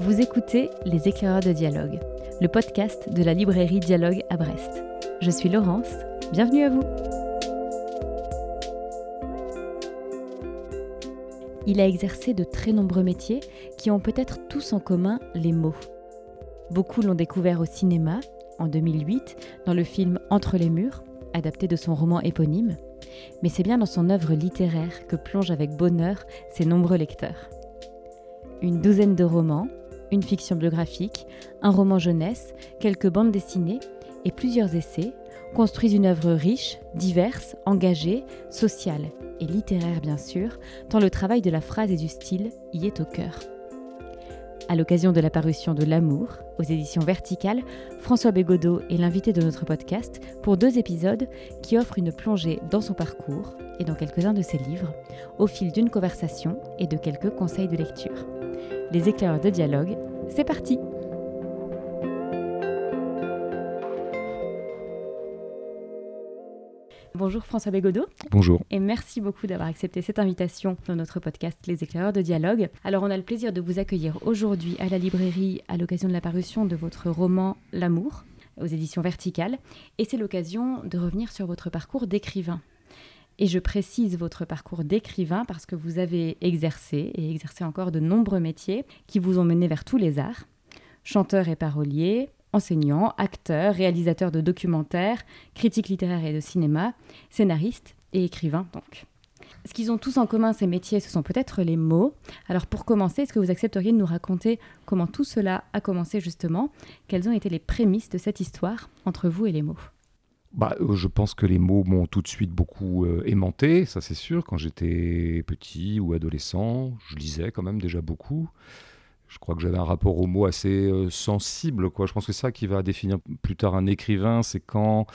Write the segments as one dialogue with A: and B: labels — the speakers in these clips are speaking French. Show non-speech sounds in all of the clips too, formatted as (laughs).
A: Vous écoutez Les éclaireurs de dialogue, le podcast de la librairie Dialogue à Brest. Je suis Laurence, bienvenue à vous. Il a exercé de très nombreux métiers qui ont peut-être tous en commun les mots. Beaucoup l'ont découvert au cinéma, en 2008, dans le film Entre les murs, adapté de son roman éponyme, mais c'est bien dans son œuvre littéraire que plongent avec bonheur ses nombreux lecteurs. Une douzaine de romans, une fiction biographique, un roman jeunesse, quelques bandes dessinées et plusieurs essais construisent une œuvre riche, diverse, engagée, sociale et littéraire bien sûr, tant le travail de la phrase et du style y est au cœur. À l'occasion de la parution de L'amour aux éditions Verticales, François Bégodeau est l'invité de notre podcast pour deux épisodes qui offrent une plongée dans son parcours et dans quelques-uns de ses livres, au fil d'une conversation et de quelques conseils de lecture. Les éclaireurs de dialogue, c'est parti! Bonjour François Bégodeau.
B: Bonjour.
A: Et merci beaucoup d'avoir accepté cette invitation dans notre podcast Les éclaireurs de dialogue. Alors on a le plaisir de vous accueillir aujourd'hui à la librairie à l'occasion de la parution de votre roman L'amour aux éditions Verticales. Et c'est l'occasion de revenir sur votre parcours d'écrivain. Et je précise votre parcours d'écrivain parce que vous avez exercé et exercé encore de nombreux métiers qui vous ont mené vers tous les arts. Chanteur et parolier, enseignant, acteur, réalisateur de documentaires, critique littéraire et de cinéma, scénariste et écrivain donc. Ce qu'ils ont tous en commun, ces métiers, ce sont peut-être les mots. Alors pour commencer, est-ce que vous accepteriez de nous raconter comment tout cela a commencé justement? Quelles ont été les prémices de cette histoire entre vous et les mots?
B: Bah, euh, je pense que les mots m'ont tout de suite beaucoup euh, aimanté, ça c'est sûr. Quand j'étais petit ou adolescent, je lisais quand même déjà beaucoup je crois que j'avais un rapport aux mots assez euh, sensible. Quoi. Je pense que ça qui va définir plus tard un écrivain, c'est quand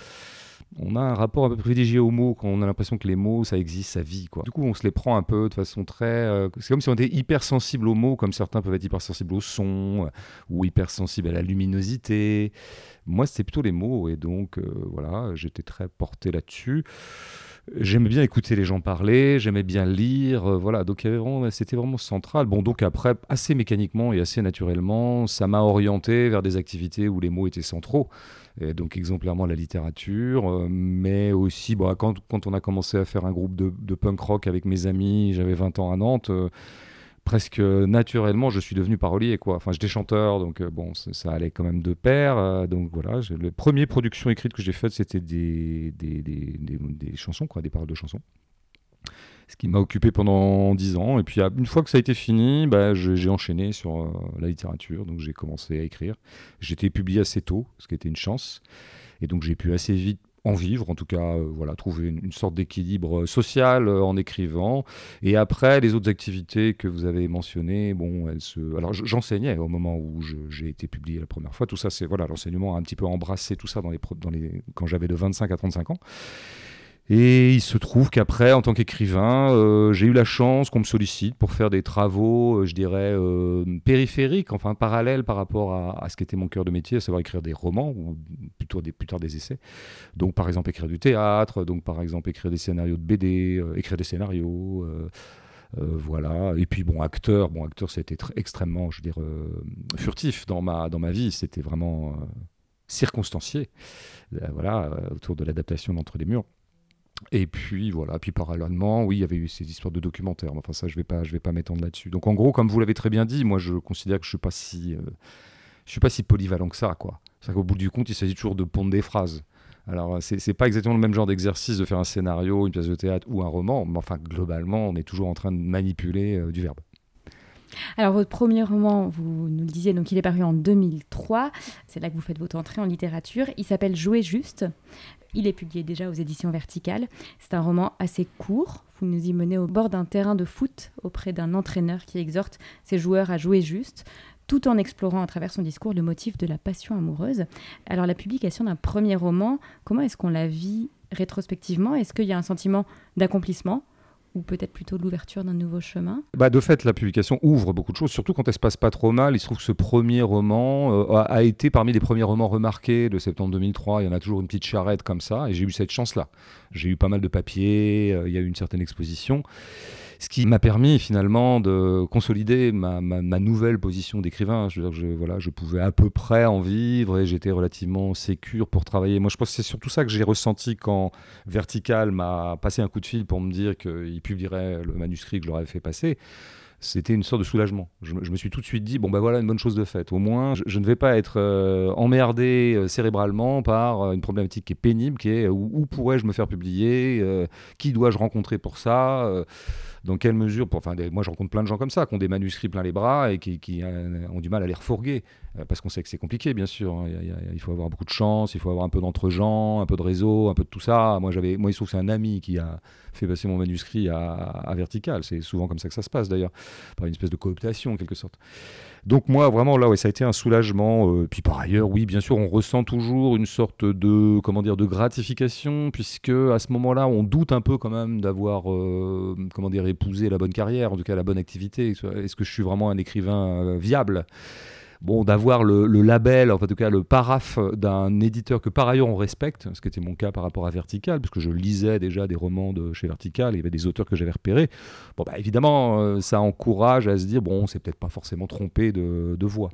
B: on a un rapport un peu privilégié aux mots, quand on a l'impression que les mots, ça existe, ça vit. Quoi. Du coup, on se les prend un peu de façon très... Euh, c'est comme si on était hypersensible aux mots, comme certains peuvent être hypersensibles au son, euh, ou hypersensibles à la luminosité. Moi, c'était plutôt les mots, et donc, voilà, j'étais très porté là-dessus. J'aimais bien écouter les gens parler, j'aimais bien lire, euh, voilà, donc c'était vraiment central. Bon, donc après, assez mécaniquement et assez naturellement, ça m'a orienté vers des activités où les mots étaient centraux, donc exemplairement la littérature, euh, mais aussi, bon, quand, on a commencé à faire un groupe de, de punk rock avec mes amis, j'avais 20 ans à Nantes, euh, presque naturellement, je suis devenu parolier. Quoi. Enfin, j'étais chanteur, donc euh, bon, ça, allait quand même de pair. Euh, donc voilà, les premières productions écrites que j'ai faites, c'était des, chansons, quoi, des paroles de chansons. Ce qui m'a occupé pendant dix ans. Et puis, une fois que ça a été fini, bah, j'ai enchaîné sur euh, la littérature. Donc, j'ai commencé à écrire. J'étais publié assez tôt, ce qui était une chance. Et donc, j'ai pu assez vite en vivre, en tout cas, euh, voilà, trouver une, sorte d'équilibre euh, social euh, en écrivant. Et après, les autres activités que vous avez mentionnées, bon, elles se... Alors, j'enseignais au moment où j'ai été publié la première fois. Tout ça, c'est voilà, l'enseignement a un petit peu embrassé tout ça dans les, dans les, quand j'avais de 25 à 35 ans. Et il se trouve qu'après, en tant qu'écrivain, euh, j'ai eu la chance qu'on me sollicite pour faire des travaux, euh, je dirais, euh, périphériques, enfin parallèles par rapport à, ce qui était mon cœur de métier, à savoir écrire des romans, ou plutôt des, plus des essais. Donc par exemple écrire du théâtre, donc par exemple écrire des scénarios de BD, écrire des scénarios. voilà. Et puis bon, acteur, bon, acteur, c'était extrêmement, je veux dire, furtif dans ma, dans ma vie. C'était vraiment circonstancié, voilà, autour de l'adaptation d'Entre les murs. Et puis voilà, puis parallèlement, oui, il y avait eu ces histoires de documentaires. Enfin, ça, je vais pas, je vais pas m'étendre là-dessus. Donc, en gros, comme vous l'avez très bien dit, moi, je considère que je suis si, euh, suis pas si polyvalent que ça, quoi. C'est qu'au bout du compte, il s'agit toujours de pondre des phrases. Alors, c'est pas exactement le même genre d'exercice de faire un scénario, une pièce de théâtre ou un roman, mais enfin, globalement, on est toujours en train de manipuler euh, du verbe.
A: Alors, votre premier roman, vous nous le disiez, donc il est paru en 2003. C'est là que vous faites votre entrée en littérature. Il s'appelle Jouer juste. Il est publié déjà aux éditions Verticales. C'est un roman assez court. Vous nous y menez au bord d'un terrain de foot auprès d'un entraîneur qui exhorte ses joueurs à jouer juste tout en explorant à travers son discours le motif de la passion amoureuse. Alors la publication d'un premier roman, comment est-ce qu'on la vit rétrospectivement? Est-ce qu'il y a un sentiment d'accomplissement? Ou peut-être plutôt l'ouverture d'un nouveau chemin
B: bah De fait, la publication ouvre beaucoup de choses, surtout quand elle se passe pas trop mal. Il se trouve que ce premier roman euh, a, été parmi les premiers romans remarqués de septembre 2003. Il y en a toujours une petite charrette comme ça, et j'ai eu cette chance-là. J'ai eu pas mal de papiers, euh, il y a eu une certaine exposition. Ce qui m'a permis finalement de consolider ma, nouvelle position d'écrivain. Je veux dire, voilà, je pouvais à peu près en vivre et j'étais relativement sécure pour travailler. Moi, je pense que c'est surtout ça que j'ai ressenti quand Vertical m'a passé un coup de fil pour me dire qu'il publierait le manuscrit que je leur avais fait passer c'était une sorte de soulagement. Je, me suis tout de suite dit, bon ben voilà une bonne chose de faite. Au moins, je, ne vais pas être euh, emmerdé euh, cérébralement par euh, une problématique qui est pénible, qui est où, pourrais-je me faire publier, qui dois-je rencontrer pour ça, dans quelle mesure, pour, enfin moi je rencontre plein de gens comme ça, qui ont des manuscrits plein les bras et qui, ont du mal à les refourguer, parce qu'on sait que c'est compliqué bien sûr. Hein. Il, faut avoir beaucoup de chance, il faut avoir un peu d'entre-gens, un peu de réseau, un peu de tout ça. Moi, j'avais, moi il se trouve que c'est un ami qui a fait passer mon manuscrit à, Vertical. C'est souvent comme ça que ça se passe d'ailleurs par une espèce de cooptation en quelque sorte. Donc moi vraiment là ouais, ça a été un soulagement. Euh, puis par ailleurs oui bien sûr on ressent toujours une sorte de comment dire de gratification puisque à ce moment-là on doute un peu quand même d'avoir euh, comment dire épousé la bonne carrière en tout cas la bonne activité. Est-ce que je suis vraiment un écrivain euh, viable? Bon, d'avoir le, label, en tout cas le paraphe d'un éditeur que par ailleurs on respecte, ce qui était mon cas par rapport à Vertical, puisque je lisais déjà des romans de chez Vertical, il y avait des auteurs que j'avais repérés. Bon, bah, évidemment, euh, ça encourage à se dire, bon, on s'est peut-être pas forcément trompé de, voix.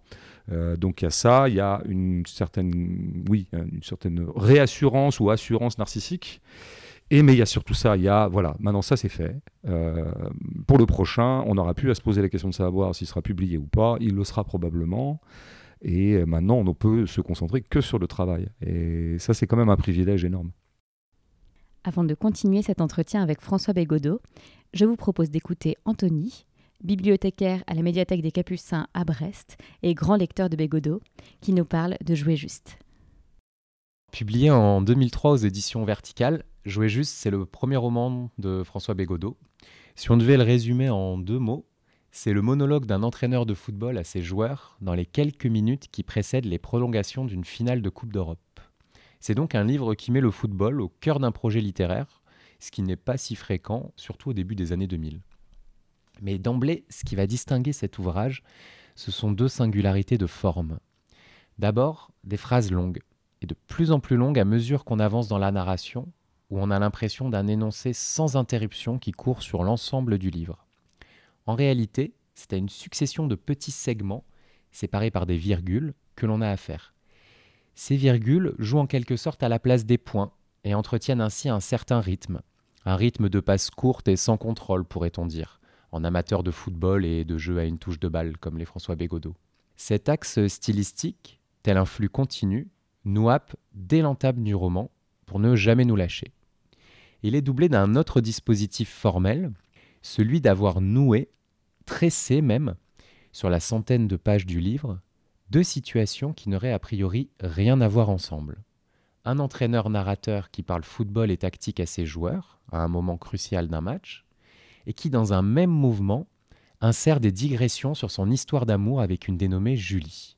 B: Euh, donc il y a ça, il y a une certaine, oui, une certaine réassurance ou assurance narcissique. Et mais il y a surtout ça, il y a, voilà, maintenant ça c'est fait. Euh, pour le prochain, on n'aura plus à se poser la question de savoir s'il sera publié ou pas, il le sera probablement. Et maintenant, on ne peut se concentrer que sur le travail. Et ça, c'est quand même un privilège énorme.
A: Avant de continuer cet entretien avec François Bégodeau, je vous propose d'écouter Anthony, bibliothécaire à la médiathèque des Capucins à Brest et grand lecteur de Bégodeau, qui nous parle de Jouer juste.
C: Publié en 2003 aux éditions Verticales, Jouer juste, c'est le premier roman de François Bégodeau. Si on devait le résumer en deux mots, c'est le monologue d'un entraîneur de football à ses joueurs dans les quelques minutes qui précèdent les prolongations d'une finale de Coupe d'Europe. C'est donc un livre qui met le football au cœur d'un projet littéraire, ce qui n'est pas si fréquent, surtout au début des années 2000. Mais d'emblée, ce qui va distinguer cet ouvrage, ce sont deux singularités de forme. D'abord, des phrases longues, et de plus en plus longues à mesure qu'on avance dans la narration, où on a l'impression d'un énoncé sans interruption qui court sur l'ensemble du livre. En réalité, c'est à une succession de petits segments, séparés par des virgules, que l'on a affaire. Ces virgules jouent en quelque sorte à la place des points et entretiennent ainsi un certain rythme, un rythme de passe courte et sans contrôle, pourrait-on dire, en amateur de football et de jeu à une touche de balle comme les François Bégodeau. Cet axe stylistique, tel un flux continu, nous dès l'entame du roman pour ne jamais nous lâcher il est doublé d'un autre dispositif formel, celui d'avoir noué, tressé même, sur la centaine de pages du livre, deux situations qui n'auraient a priori rien à voir ensemble. Un entraîneur-narrateur qui parle football et tactique à ses joueurs, à un moment crucial d'un match, et qui, dans un même mouvement, insère des digressions sur son histoire d'amour avec une dénommée Julie.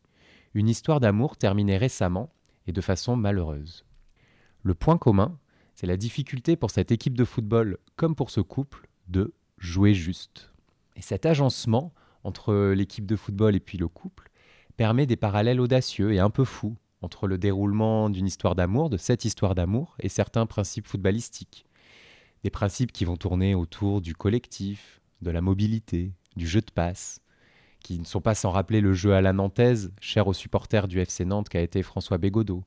C: Une histoire d'amour terminée récemment et de façon malheureuse. Le point commun, c'est la difficulté pour cette équipe de football, comme pour ce couple, de jouer juste. Et cet agencement entre l'équipe de football et puis le couple permet des parallèles audacieux et un peu fous entre le déroulement d'une histoire d'amour, de cette histoire d'amour, et certains principes footballistiques. Des principes qui vont tourner autour du collectif, de la mobilité, du jeu de passe, qui ne sont pas sans rappeler le jeu à la nantaise, cher aux supporters du FC Nantes qu'a été François Bégodeau,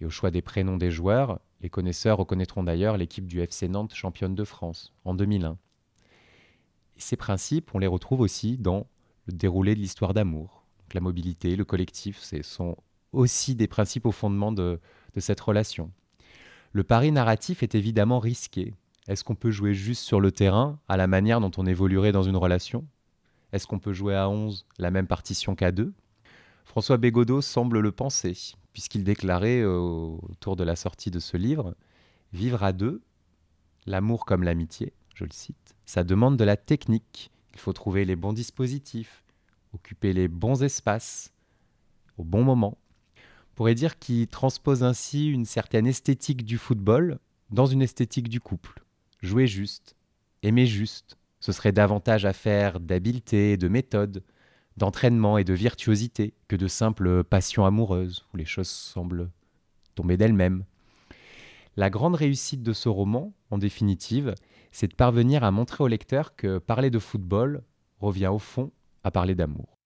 C: et au choix des prénoms des joueurs, les connaisseurs reconnaîtront d'ailleurs l'équipe du FC Nantes championne de France en 2001. ces principes, on les retrouve aussi dans le déroulé de l'histoire d'amour. la mobilité, le collectif, ce sont aussi des principes au fondement de, de cette relation. Le pari narratif est évidemment risqué. Est-ce qu'on peut jouer juste sur le terrain, à la manière dont on évoluerait dans une relation? Est-ce qu'on peut jouer à 11 la même partition qu'à 2 François Bégodeau semble le penser puisqu'il déclarait euh, autour de la sortie de ce livre Vivre à deux, l'amour comme l'amitié, je le cite, ça demande de la technique. Il faut trouver les bons dispositifs, occuper les bons espaces, au bon moment. On pourrait dire qu'il transpose ainsi une certaine esthétique du football dans une esthétique du couple. Jouer juste, aimer juste, ce serait davantage affaire d'habileté, de méthode, d'entraînement et de virtuosité que de simples passions amoureuses, où les choses semblent tomber d'elles-mêmes. La grande réussite de ce roman, en définitive, c'est de parvenir à montrer au lecteur que parler de football revient au fond à parler d'amour.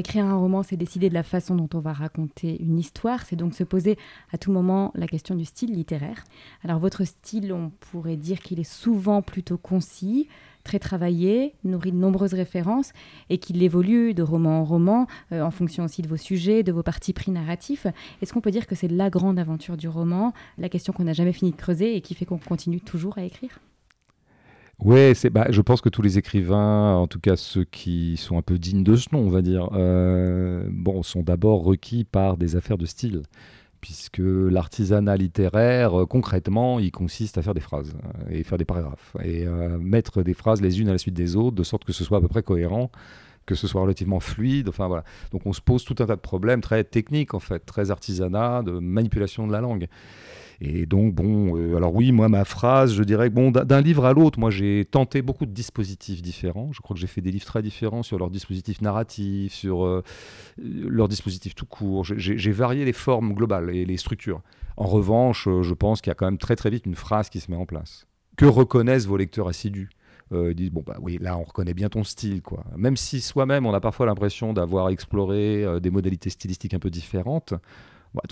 A: Écrire un roman, c'est décider de la façon dont on va raconter une histoire, c'est donc se poser à tout moment la question du style littéraire. Alors votre style, on pourrait dire qu'il est souvent plutôt concis, très travaillé, nourri de nombreuses références et qu'il évolue de roman en roman euh, en fonction aussi de vos sujets, de vos partis pris narratifs. Est-ce qu'on peut dire que c'est la grande aventure du roman, la question qu'on n'a jamais fini de creuser et qui fait qu'on continue toujours à écrire?
B: C'est, bah, je pense que tous les écrivains, en tout cas ceux qui sont un peu dignes de ce nom, on va dire, euh, bon, sont d'abord requis par des affaires de style, puisque l'artisanat littéraire, euh, concrètement, il consiste à faire des phrases euh, et faire des paragraphes et mettre des phrases les unes à la suite des autres, de sorte que ce soit à peu près cohérent que ce soit relativement fluide. Enfin voilà. Donc on se pose tout un tas de problèmes très techniques en fait, très artisanat, de manipulation de la langue. Et donc, bon, euh, alors oui, moi, ma phrase, je dirais bon, d'un livre à l'autre, moi, j'ai tenté beaucoup de dispositifs différents. Je crois que j'ai fait des livres très différents sur leurs dispositifs narratifs, sur euh, leurs dispositifs tout court. J'ai varié les formes globales et les structures. En revanche, euh, je pense qu'il y a quand même très très vite une phrase qui se met en place. Que reconnaissent vos lecteurs assidus? Ils disent bon bah oui là on reconnaît bien ton style quoi même si soi-même on a parfois l'impression d'avoir exploré des modalités stylistiques un peu différentes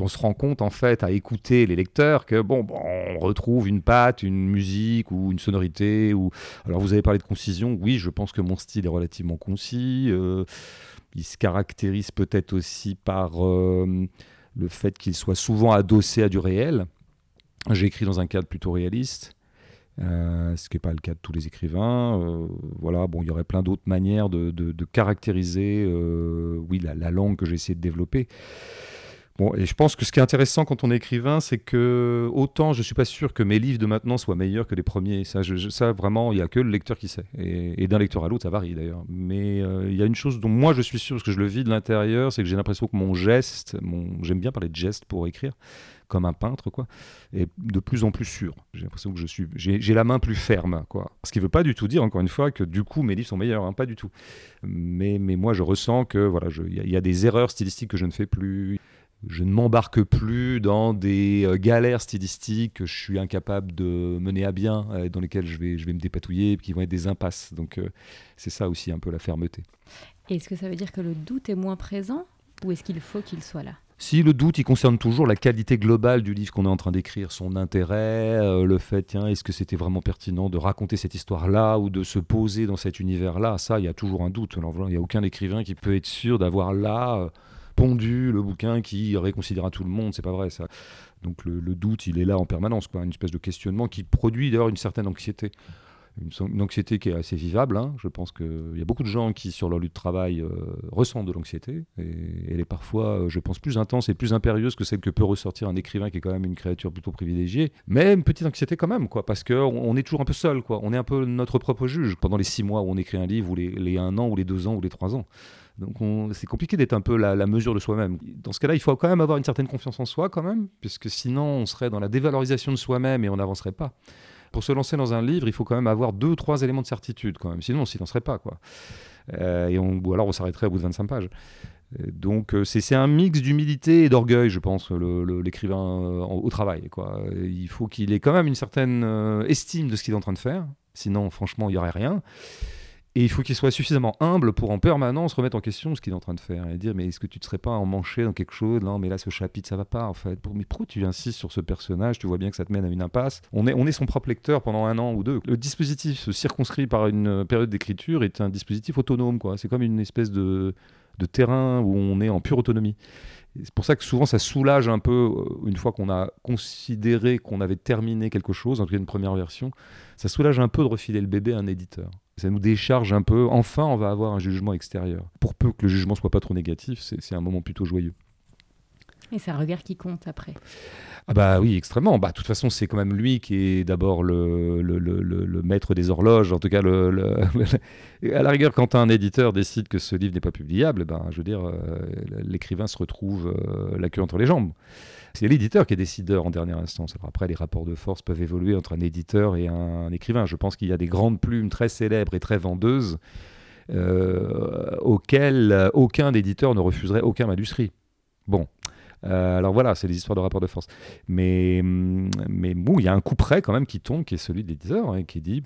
B: on se rend compte en fait à écouter les lecteurs que bon, on retrouve une patte, une musique ou une sonorité. Ou alors vous avez parlé de concision. Oui, je pense que mon style est relativement concis. Euh, il se caractérise peut-être aussi par euh, le fait qu'il soit souvent adossé à du réel. J'ai écrit dans un cadre plutôt réaliste. Euh, ce qui n'est pas le cas de tous les écrivains. voilà, bon, il y aurait plein d'autres manières de, caractériser, oui, la, la, langue que j'ai essayé de développer. Bon, et je pense que ce qui est intéressant quand on est écrivain, c'est que autant je suis pas sûr que mes livres de maintenant soient meilleurs que les premiers. Ça, vraiment, il n'y a que le lecteur qui sait. Et, d'un lecteur à l'autre, ça varie d'ailleurs. Mais euh, il y a une chose dont moi je suis sûr, parce que je le vis de l'intérieur, c'est que j'ai l'impression que mon geste, j'aime bien parler de geste pour écrire, comme un peintre, quoi, est de plus en plus sûr. J'ai l'impression que je suis, j'ai la main plus ferme, quoi. Ce qui ne veut pas du tout dire, encore une fois, que du coup mes livres sont meilleurs, hein, pas du tout. Mais, mais moi je ressens que voilà, il y, a des erreurs stylistiques que je ne fais plus je ne m'embarque plus dans des euh, galères stylistiques que je suis incapable de mener à bien, euh, dans lesquelles je vais, je vais me dépatouiller, qui vont être des impasses. Donc euh, c'est ça aussi un peu la fermeté.
A: Est-ce que ça veut dire que le doute est moins présent ou est-ce qu'il faut qu'il soit là?
B: Si le doute, il concerne toujours la qualité globale du livre qu'on est en train d'écrire, son intérêt, le fait, tiens, est-ce que c'était vraiment pertinent de raconter cette histoire-là ou de se poser dans cet univers-là, ça, il y a toujours un doute. Alors, il n'y a aucun écrivain qui peut être sûr d'avoir là pondu le bouquin qui réconciliera tout le monde, c'est pas vrai ça. Donc le, doute, il est là en permanence, quoi, une espèce de questionnement qui produit d'ailleurs une certaine anxiété. Une, anxiété qui est assez vivable. Hein. Je pense qu'il y a beaucoup de gens qui, sur leur lieu de travail, euh, ressentent de l'anxiété. Et elle est parfois, euh, je pense, plus intense et plus impérieuse que celle que peut ressortir un écrivain qui est quand même une créature plutôt privilégiée. Mais une petite anxiété quand même, quoi, parce qu'on on est toujours un peu seul. Quoi. On est un peu notre propre juge pendant les six mois où on écrit un livre, ou les, un an, ou les deux ans, ou les trois ans. Donc c'est compliqué d'être un peu la, mesure de soi-même. Dans ce cas-là, il faut quand même avoir une certaine confiance en soi quand même, puisque sinon on serait dans la dévalorisation de soi-même et on n'avancerait pas. Pour se lancer dans un livre, il faut quand même avoir deux, trois éléments de certitude quand même, sinon on s'y lancerait pas. Quoi. Euh, et ou alors on s'arrêterait au bout de 25 pages. Donc euh, c'est un mix d'humilité et d'orgueil, je pense, l'écrivain euh, au travail. Quoi. Il faut qu'il ait quand même une certaine estime de ce qu'il est en train de faire, sinon franchement il n'y aurait rien. Et il faut qu'il soit suffisamment humble pour en permanence remettre en question ce qu'il est en train de faire et dire mais est-ce que tu ne serais pas emmanché dans quelque chose? Non, mais là ce chapitre ça va pas en fait. Mais pourquoi tu insistes sur ce personnage? Tu vois bien que ça te mène à une impasse. On est, on est son propre lecteur pendant un an ou deux. Le dispositif circonscrit par une période d'écriture est un dispositif autonome quoi. C'est comme une espèce de, de terrain où on est en pure autonomie. C'est pour ça que souvent ça soulage un peu, euh, une fois qu'on a considéré qu'on avait terminé quelque chose, en tout cas une première version, ça soulage un peu de refiler le bébé à un éditeur. Ça nous décharge un peu. Enfin, on va avoir un jugement extérieur. Pour peu que le jugement soit pas trop négatif, c'est un moment plutôt joyeux.
A: Et c'est un regard qui compte après.
B: Ah bah oui, extrêmement. Bah, de toute façon, c'est quand même lui qui est d'abord le, le, le, maître des horloges. En tout cas, (laughs) à la rigueur, quand un éditeur décide que ce livre n'est pas publiable, ben, je veux dire, euh, l'écrivain se retrouve euh, la queue entre les jambes. C'est l'éditeur qui est décideur en dernière instance. après, les rapports de force peuvent évoluer entre un éditeur et un, écrivain. Je pense qu'il y a des grandes plumes très célèbres et très vendeuses auquel aucun éditeur ne refuserait aucun manuscrit. Bon, euh, alors voilà, c'est des histoires de rapport de force. Mais, hum, mais bon, il y a un coup près quand même qui tombe, qui est celui de l'éditeur, hein, qui dit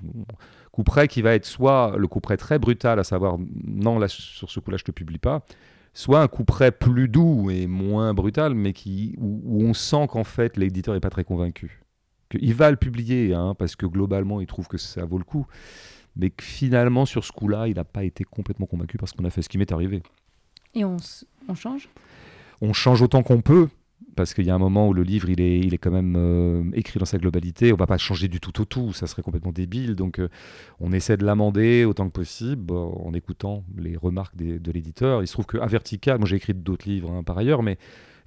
B: coup près qui va être soit le coup près très brutal, à savoir non, là, sur ce coup-là, je te publie pas, soit un coup près plus doux et moins brutal, mais qui, où, on sent qu'en fait l'éditeur n'est pas très convaincu. Qu'il va le publier, hein, parce que globalement, il trouve que ça vaut le coup. Mais que finalement, sur ce coup-là, il n'a pas été complètement convaincu parce qu'on a fait ce qui m'est arrivé.
A: Et on, on change?
B: On change autant qu'on peut, parce qu'il y a un moment où le livre il est, il est quand même euh, écrit dans sa globalité. On va pas changer du tout au tout, ça serait complètement débile. Donc euh, on essaie de l'amender autant que possible en écoutant les remarques de l'éditeur. Il se trouve qu'à Vertical, moi j'ai écrit d'autres livres hein, par ailleurs, mais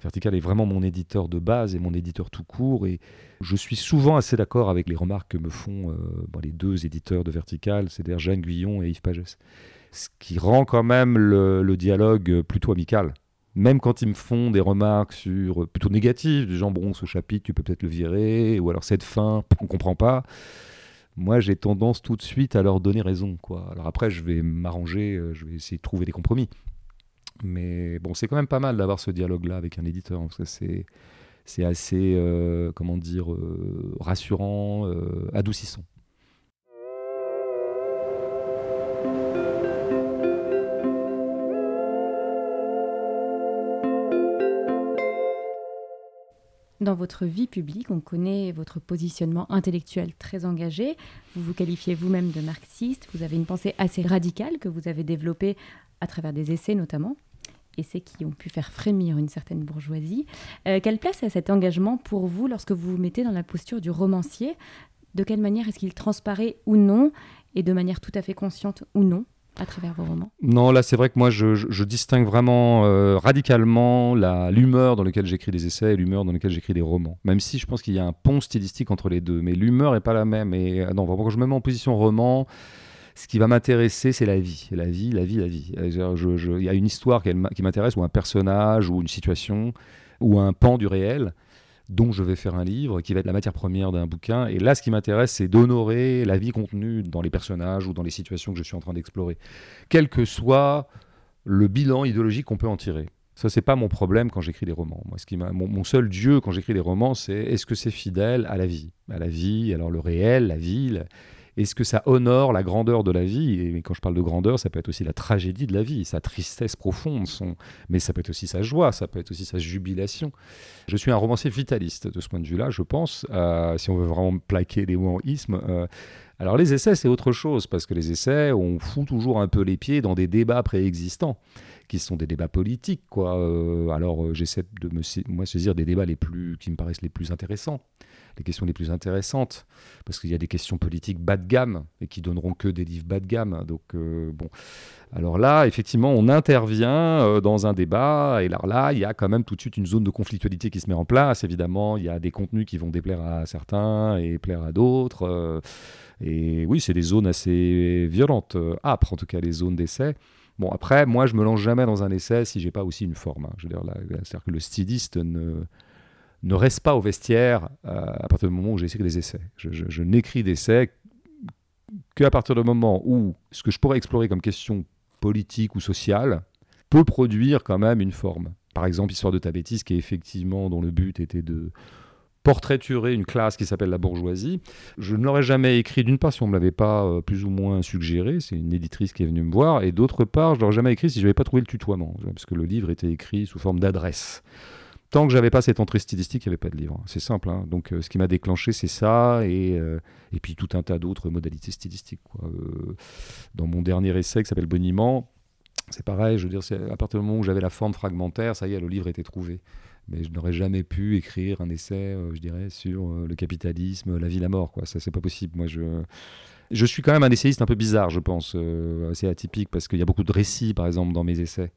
B: Vertical est vraiment mon éditeur de base et mon éditeur tout court. Et je suis souvent assez d'accord avec les remarques que me font euh, les deux éditeurs de Vertical, c'est-à-dire Jeanne Guyon et Yves Pagès. Ce qui rend quand même le dialogue plutôt amical même quand ils me font des remarques sur euh, plutôt négatives, du genre bon, ce chapitre, tu peux peut-être le virer, ou alors cette fin, on comprend pas. Moi, j'ai tendance tout de suite à leur donner raison. Quoi. Alors après, je vais m'arranger, euh, je vais essayer de trouver des compromis. Mais bon, c'est quand même pas mal d'avoir ce dialogue-là avec un éditeur, parce que c'est, c'est assez, euh, comment dire, rassurant, adoucissant.
A: Dans votre vie publique, on connaît votre positionnement intellectuel très engagé. Vous vous qualifiez vous-même de marxiste. Vous avez une pensée assez radicale que vous avez développée à travers des essais notamment. Essais qui ont pu faire frémir une certaine bourgeoisie. Euh, quelle place a cet engagement pour vous lorsque vous vous mettez dans la posture du romancier? De quelle manière est-ce qu'il transparaît ou non? Et de manière tout à fait consciente ou non à travers vos romans
B: Non, là c'est vrai que moi je, distingue vraiment euh, radicalement l'humeur dans laquelle j'écris des essais et l'humeur dans laquelle j'écris des romans. Même si je pense qu'il y a un pont stylistique entre les deux, mais l'humeur n'est pas la même. Et euh, non, quand je me mets en position roman, ce qui va m'intéresser, c'est la vie. La vie, la vie, la vie. Il y a une histoire qui m'intéresse, ou un personnage, ou une situation, ou un pan du réel dont je vais faire un livre, qui va être la matière première d'un bouquin. Et là, ce qui m'intéresse, c'est d'honorer la vie contenue dans les personnages ou dans les situations que je suis en train d'explorer, quel que soit le bilan idéologique qu'on peut en tirer. Ça, c'est pas mon problème quand j'écris des romans. Moi, ce qui mon, mon, seul dieu quand j'écris des romans, c'est est-ce que c'est fidèle à la vie? À la vie, alors le réel, la vie, est-ce que ça honore la grandeur de la vie? Et quand je parle de grandeur, ça peut être aussi la tragédie de la vie, sa tristesse profonde, mais ça peut être aussi sa joie, ça peut être aussi sa jubilation. Je suis un romancier vitaliste de ce point de vue-là, je pense, euh, si on veut vraiment plaquer les mots en. Euh. alors les essais, c'est autre chose, parce que les essais, on fout toujours un peu les pieds dans des débats préexistants qui sont des débats politiques. Euh, alors j'essaie de me moi, saisir des débats les plus, qui me paraissent les plus intéressants les questions les plus intéressantes, parce qu'il y a des questions politiques bas de gamme et qui donneront que des livres bas de gamme. Donc euh, bon, alors là, effectivement, on intervient euh, dans un débat, et là, il y a quand même tout de suite une zone de conflictualité qui se met en place. Évidemment, il y a des contenus qui vont déplaire à certains et plaire à d'autres. Euh, et oui, c'est des zones assez violentes, âpres en tout cas, les zones d'essai. Bon, après, moi, je me lance jamais dans un essai si j'ai pas aussi une forme. Hein. C'est-à-dire que le styliste ne, ne reste pas au vestiaire euh, à partir du moment où j'écris des essais. Je, n'écris d'essais qu'à partir du moment où ce que je pourrais explorer comme question politique ou sociale peut produire quand même une forme. Par exemple, Histoire de ta bêtise, qui est effectivement dont le but était de portraiturer une classe qui s'appelle la bourgeoisie. Je ne l'aurais jamais écrit d'une part si on ne me l'avait pas euh, plus ou moins suggéré, c'est une éditrice qui est venue me voir, et d'autre part, je ne l'aurais jamais écrit si je n'avais pas trouvé le tutoiement, parce que le livre était écrit sous forme d'adresse tant que j'avais pas cette entrée stylistique, il n'y avait pas de livre. C'est simple. Hein. Donc, euh, ce qui m'a déclenché, c'est ça, et, euh, et puis tout un tas d'autres modalités stylistiques. Euh, dans mon dernier essai qui s'appelle Boniment, c'est pareil. Je veux dire, à partir du moment où j'avais la forme fragmentaire, ça y est, le livre était trouvé. Mais je n'aurais jamais pu écrire un essai, je dirais, sur le capitalisme, la vie, la mort. Quoi. Ça, c'est pas possible. Moi, je. Je suis quand même un essayiste un peu bizarre, je pense, assez atypique, parce qu'il y a beaucoup de récits, par exemple, dans mes essais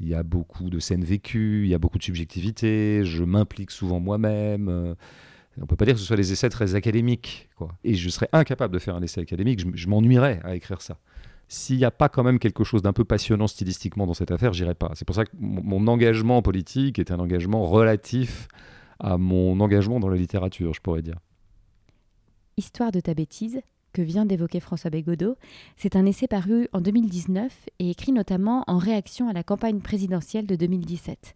B: il y a beaucoup de scènes vécues, il y a beaucoup de subjectivité, je m'implique souvent moi-même. Euh, on peut pas dire que ce soit des essais très académiques. Et je serais incapable de faire un essai académique, je, m'ennuierais à écrire ça. S'il n'y a pas quand même quelque chose d'un peu passionnant stylistiquement dans cette affaire, j'irai pas. C'est pour ça que mon, engagement politique est un engagement relatif à mon engagement dans la littérature, je pourrais dire.
A: Histoire de ta bêtise, que vient d'évoquer François Bégodeau, c'est un essai paru en 2019 et écrit notamment en réaction à la campagne présidentielle de 2017.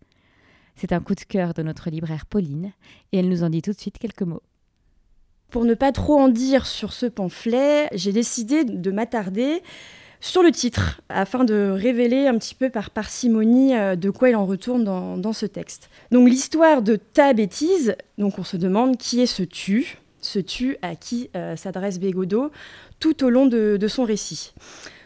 A: C'est un coup de cœur de notre libraire Pauline et elle nous en dit tout de suite quelques mots.
D: Pour ne pas trop en dire sur ce pamphlet, j'ai décidé de m'attarder sur le titre, afin de révéler un petit peu par parcimonie euh, de quoi il en retourne dans, ce texte. Donc l'histoire de ta bêtise, donc on se demande qui est ce tu, ce tu à qui euh, s'adresse Bégodeau tout au long de, son récit.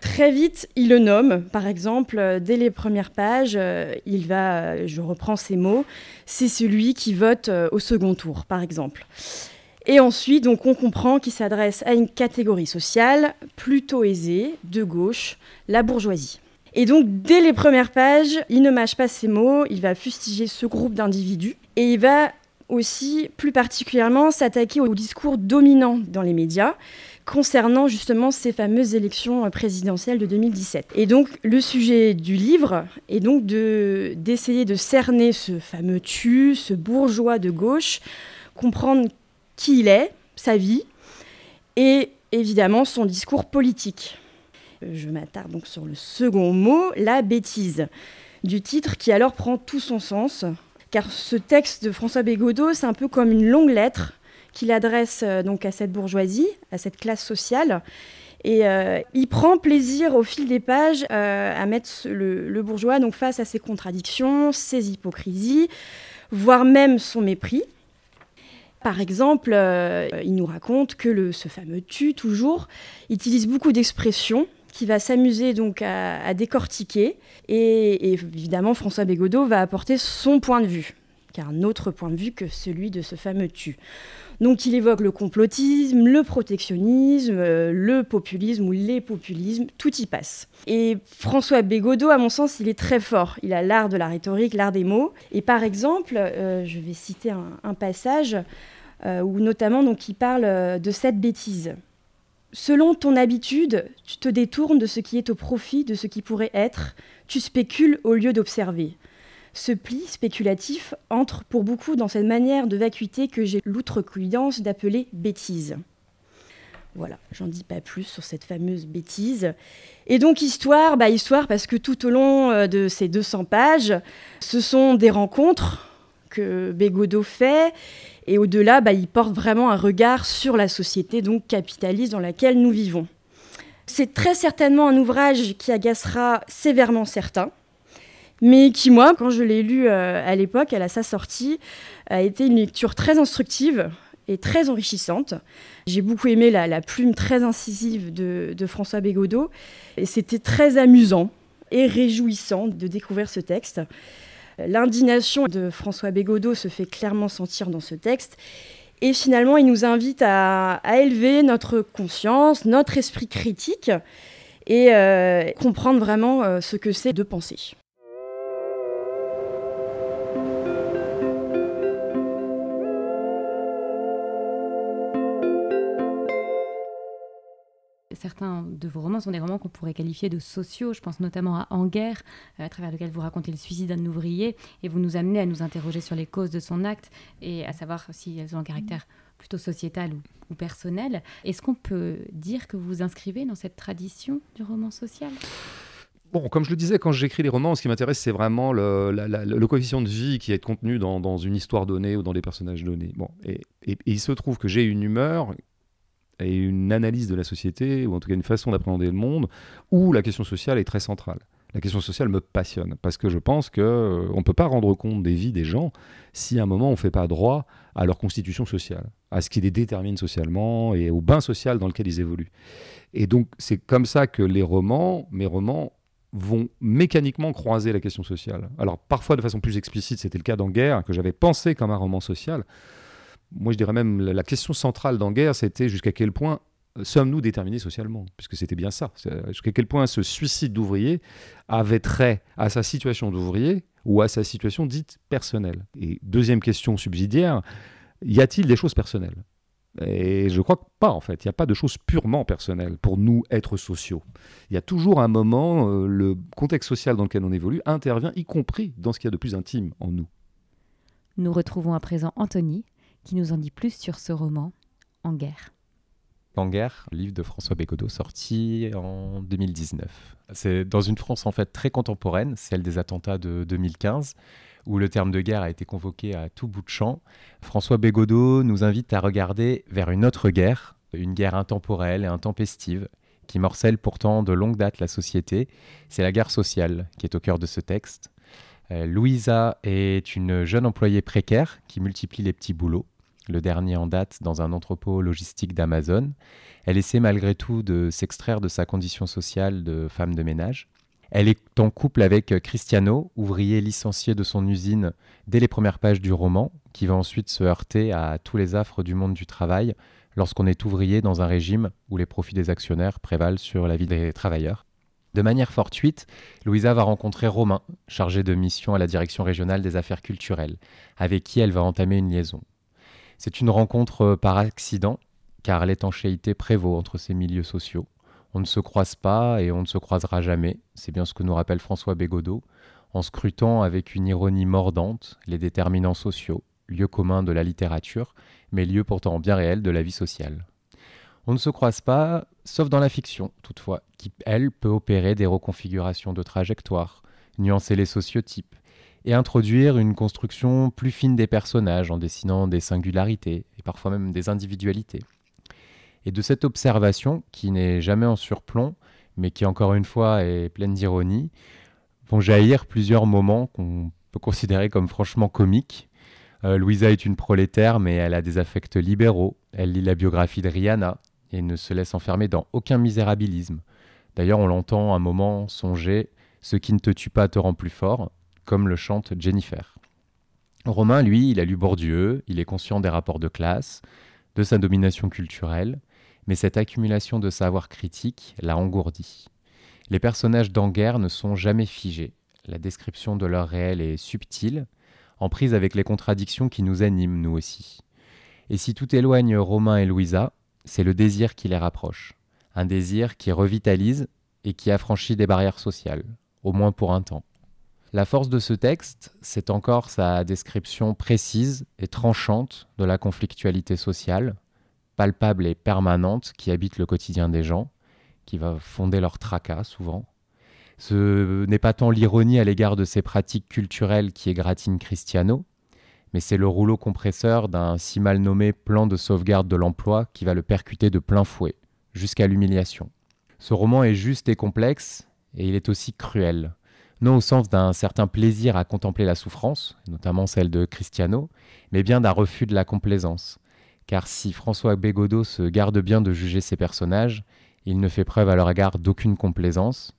D: Très vite, il le nomme, par exemple, euh, dès les premières pages, il va, je reprends ces mots, c'est celui qui vote au second tour, par exemple. Et ensuite, donc, on comprend qu'il s'adresse à une catégorie sociale plutôt aisée, de gauche, la bourgeoisie. Et donc, dès les premières pages, il ne mâche pas ses mots, il va fustiger ce groupe d'individus et il va aussi, plus particulièrement, s'attaquer au discours dominant dans les médias concernant justement ces fameuses élections présidentielles de 2017. Et donc, le sujet du livre est donc d'essayer de cerner ce fameux tu, ce bourgeois de gauche, comprendre qui il est, sa vie, et évidemment son discours politique. Je m'attarde donc sur le second mot, la bêtise, du titre qui alors prend tout son sens, car ce texte de François Bégodeau, c'est un peu comme une longue lettre qu'il adresse euh, donc à cette bourgeoisie, à cette classe sociale. Et euh, il prend plaisir au fil des pages euh, à mettre le, bourgeois donc face à ses contradictions, ses hypocrisies, voire même son mépris. Par exemple, il nous raconte que ce fameux tu, toujours, utilise beaucoup d'expressions qui va s'amuser donc à, décortiquer. Et, évidemment, François Bégodeau va apporter son point de vue, car un autre point de vue que celui de ce fameux tu. Donc il évoque le complotisme, le protectionnisme, euh, le populisme ou les populismes, tout y passe. Et François Bégodeau, à mon sens, il est très fort. Il a l'art de la rhétorique, l'art des mots. Et par exemple, euh, je vais citer un passage euh, où notamment donc, il parle de cette bêtise. Selon ton habitude, tu te détournes de ce qui est au profit de ce qui pourrait être, tu spécules au lieu d'observer. Ce pli spéculatif entre pour beaucoup dans cette manière de vacuité que j'ai l'outrecuidance d'appeler bêtise. Voilà, j'en dis pas plus sur cette fameuse bêtise. Et donc histoire, bah histoire parce que tout au long euh, de ces 200 pages, ce sont des rencontres que Bégodeau fait et au-delà, bah, il porte vraiment un regard sur la société donc capitaliste dans laquelle nous vivons. C'est très certainement un ouvrage qui agacera sévèrement certains, mais qui, moi, quand je l'ai lu euh, à l'époque, à sa sortie, a été une lecture très instructive et très enrichissante. J'ai beaucoup aimé la, plume très incisive de, de François Bégodeau, et c'était très amusant et réjouissant de découvrir ce texte. L'indignation de François Bégodeau se fait clairement sentir dans ce texte. Et finalement, il nous invite à, élever notre conscience, notre esprit critique et euh, comprendre vraiment euh, ce que c'est de penser.
A: Certains de vos romans sont des romans qu'on pourrait qualifier de sociaux. Je pense notamment à En guerre, euh, à travers lequel vous racontez le suicide d'un ouvrier et vous nous amenez à nous interroger sur les causes de son acte et à savoir si elles ont un caractère plutôt sociétal ou, personnel. Est-ce qu'on peut dire que vous vous inscrivez dans cette tradition du roman social?
B: Bon, comme je le disais, quand j'écris les romans, ce qui m'intéresse, c'est vraiment le, coefficient de vie qui est contenu dans, une histoire donnée ou dans des personnages donnés. Bon, et il se trouve que j'ai une humeur et une analyse de la société, ou en tout cas une façon d'appréhender le monde, où la question sociale est très centrale. La question sociale me passionne, parce que je pense qu'on euh, ne peut pas rendre compte des vies des gens si à un moment on ne fait pas droit à leur constitution sociale, à ce qui les détermine socialement et au bain social dans lequel ils évoluent. Et donc c'est comme ça que les romans, mes romans, vont mécaniquement croiser la question sociale. Alors parfois de façon plus explicite, c'était le cas dans Guerre, que j'avais pensé comme un roman social, moi je dirais même la question centrale dans Guerre, c'était jusqu'à quel point sommes-nous déterminés socialement? Puisque c'était bien ça. Jusqu'à quel point ce suicide d'ouvrier avait trait à sa situation d'ouvrier ou à sa situation dite personnelle? Et deuxième question subsidiaire, y a-t-il des choses personnelles? Et je crois que pas en fait. Il n'y a pas de choses purement personnelles pour nous, êtres sociaux. Il y a toujours un moment, euh, le contexte social dans lequel on évolue intervient, y compris dans ce qu'il y a de plus intime en nous.
A: Nous retrouvons à présent Anthony qui nous en dit plus sur ce roman, En guerre.
C: en guerre, livre de François Bégodeau sorti en 2019. C'est dans une France en fait très contemporaine, celle des attentats de 2015, où le terme de guerre a été convoqué à tout bout de champ. François Bégodeau nous invite à regarder vers une autre guerre, une guerre intemporelle et intempestive, qui morcelle pourtant de longue date la société. C'est la guerre sociale qui est au cœur de ce texte. Euh, Louisa est une jeune employée précaire qui multiplie les petits boulots le dernier en date dans un entrepôt logistique d'Amazon. Elle essaie malgré tout de s'extraire de sa condition sociale de femme de ménage. Elle est en couple avec Cristiano, ouvrier licencié de son usine dès les premières pages du roman, qui va ensuite se heurter à tous les affres du monde du travail lorsqu'on est ouvrier dans un régime où les profits des actionnaires prévalent sur la vie des travailleurs. De manière fortuite, Louisa va rencontrer Romain, chargé de mission à la direction régionale des affaires culturelles, avec qui elle va entamer une liaison. C'est une rencontre euh, par accident, car l'étanchéité prévaut entre ces milieux sociaux. On ne se croise pas et on ne se croisera jamais, c'est bien ce que nous rappelle François Bégodeau, en scrutant avec une ironie mordante les déterminants sociaux, lieux communs de la littérature, mais lieux pourtant bien réels de la vie sociale. On ne se croise pas, sauf dans la fiction, toutefois, qui, elle, peut opérer des reconfigurations de trajectoire, nuancer les sociotypes, et introduire une construction plus fine des personnages en dessinant des singularités et parfois même des individualités. Et de cette observation, qui n'est jamais en surplomb, mais qui encore une fois est pleine d'ironie, vont jaillir plusieurs moments qu'on peut considérer comme franchement comiques. Euh, Louisa est une prolétaire, mais elle a des affects libéraux. Elle lit la biographie de Rihanna et ne se laisse enfermer dans aucun misérabilisme. D'ailleurs, on l'entend un moment songer Ce qui ne te tue pas te rend plus fort comme le chante Jennifer. Romain, lui, il a lu Bourdieu, il est conscient des rapports de classe, de sa domination culturelle, mais cette accumulation de savoir critique l'a engourdi. Les personnages d'Anguerre ne sont jamais figés. La description de leur réel est subtile, en prise avec les contradictions qui nous animent, nous aussi. Et si tout éloigne Romain et Louisa, c'est le désir qui les rapproche. Un désir qui revitalise et qui affranchit des barrières sociales, au moins pour un temps. La force de ce texte, c'est encore sa description précise et tranchante de la conflictualité sociale, palpable et permanente qui habite le quotidien des gens, qui va fonder leur tracas souvent. Ce n'est pas tant l'ironie à l'égard de ces pratiques culturelles qui égratignent Cristiano, mais c'est le rouleau compresseur d'un si mal nommé plan de sauvegarde de l'emploi qui va le percuter de plein fouet, jusqu'à l'humiliation. Ce roman est juste et complexe, et il est aussi cruel non au sens d'un certain plaisir à contempler la souffrance, notamment celle de Cristiano, mais bien d'un refus de la complaisance. Car si François Bégodeau se garde bien de juger ses personnages, il ne fait preuve à leur égard d'aucune complaisance.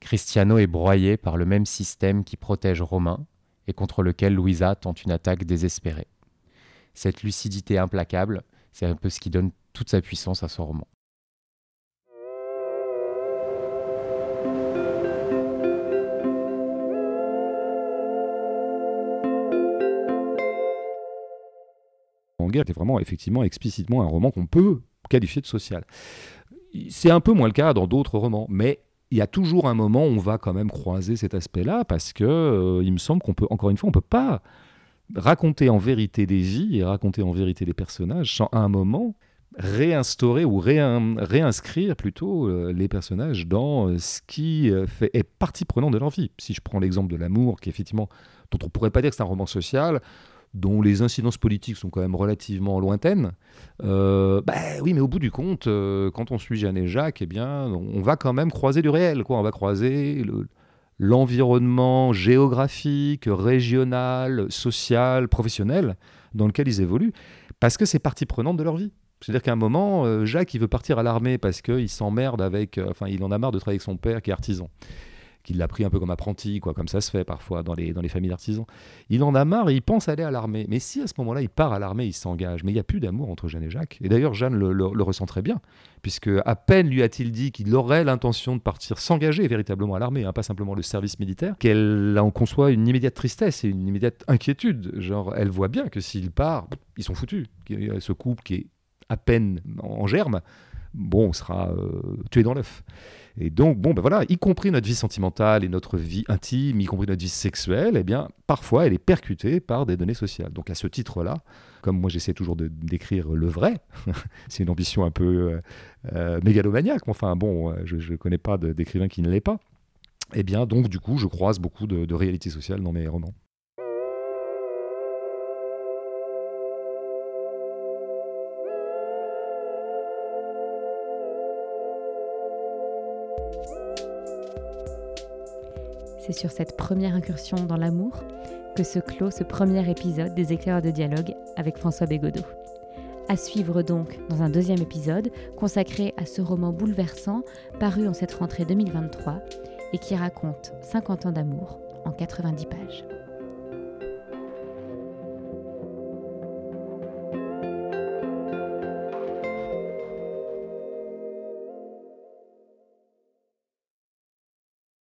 C: Cristiano est broyé par le même système qui protège Romain et contre lequel Louisa tente une attaque désespérée. Cette lucidité implacable, c'est un peu ce qui donne toute sa puissance à son roman.
B: Était vraiment effectivement explicitement un roman qu'on peut qualifier de social. C'est un peu moins le cas dans d'autres romans, mais il y a toujours un moment où on va quand même croiser cet aspect-là parce que euh, il me semble qu'on peut encore une fois on peut pas raconter en vérité des vies et raconter en vérité des personnages sans à un moment réinstaurer ou réinscrire plutôt euh, les personnages dans euh, ce qui fait, est partie prenante de leur vie. Si je prends l'exemple de l'amour, qui effectivement dont on pourrait pas dire que c'est un roman social, dont les incidences politiques sont quand même relativement lointaines, euh, bah oui, mais au bout du compte, euh, quand on suit Jeanne et Jacques, eh bien, on va quand même croiser du réel, quoi. On va croiser l'environnement géographique, régional, social, professionnel dans lequel ils évoluent, parce que c'est partie prenante de leur vie. C'est-à-dire qu'à un moment, euh, Jacques, il veut partir à l'armée parce qu'il s'emmerde avec... enfin, il en a marre de travailler avec son père qui est artisan qu'il l'a pris un peu comme apprenti, quoi, comme ça se fait parfois dans les, dans les familles d'artisans. Il en a marre et il pense aller à l'armée. Mais si à ce moment-là, il part à l'armée, il s'engage, mais il n'y a plus d'amour entre Jeanne et Jacques. Et d'ailleurs, Jeanne le, ressent très bien, puisque à peine lui a-t-il dit qu'il aurait l'intention de partir s'engager véritablement à l'armée, hein, pas simplement le service militaire, qu'elle en conçoit une immédiate tristesse et une immédiate inquiétude. Genre, elle voit bien que s'il part, ils sont foutus. Ce couple qui est à peine en germe, bon, sera euh, tué dans l'œuf. Et donc, bon, ben voilà, y compris notre vie sentimentale et notre vie intime, y compris notre vie sexuelle, eh bien, parfois, elle est percutée par des données sociales. Donc, à ce titre-là, comme moi, j'essaie toujours de décrire le vrai, (laughs) c'est une ambition un peu euh, euh, mégalomaniaque. Enfin, bon, je ne connais pas d'écrivain qui ne l'est pas. Eh bien, donc, du coup, je croise beaucoup de, de réalités sociales dans mes romans.
A: C'est sur cette première incursion dans l'amour que se clôt ce premier épisode des éclairs de dialogue avec François Bégodeau. À suivre donc dans un deuxième épisode consacré à ce roman bouleversant paru en cette rentrée 2023 et qui raconte 50 ans d'amour en 90 pages.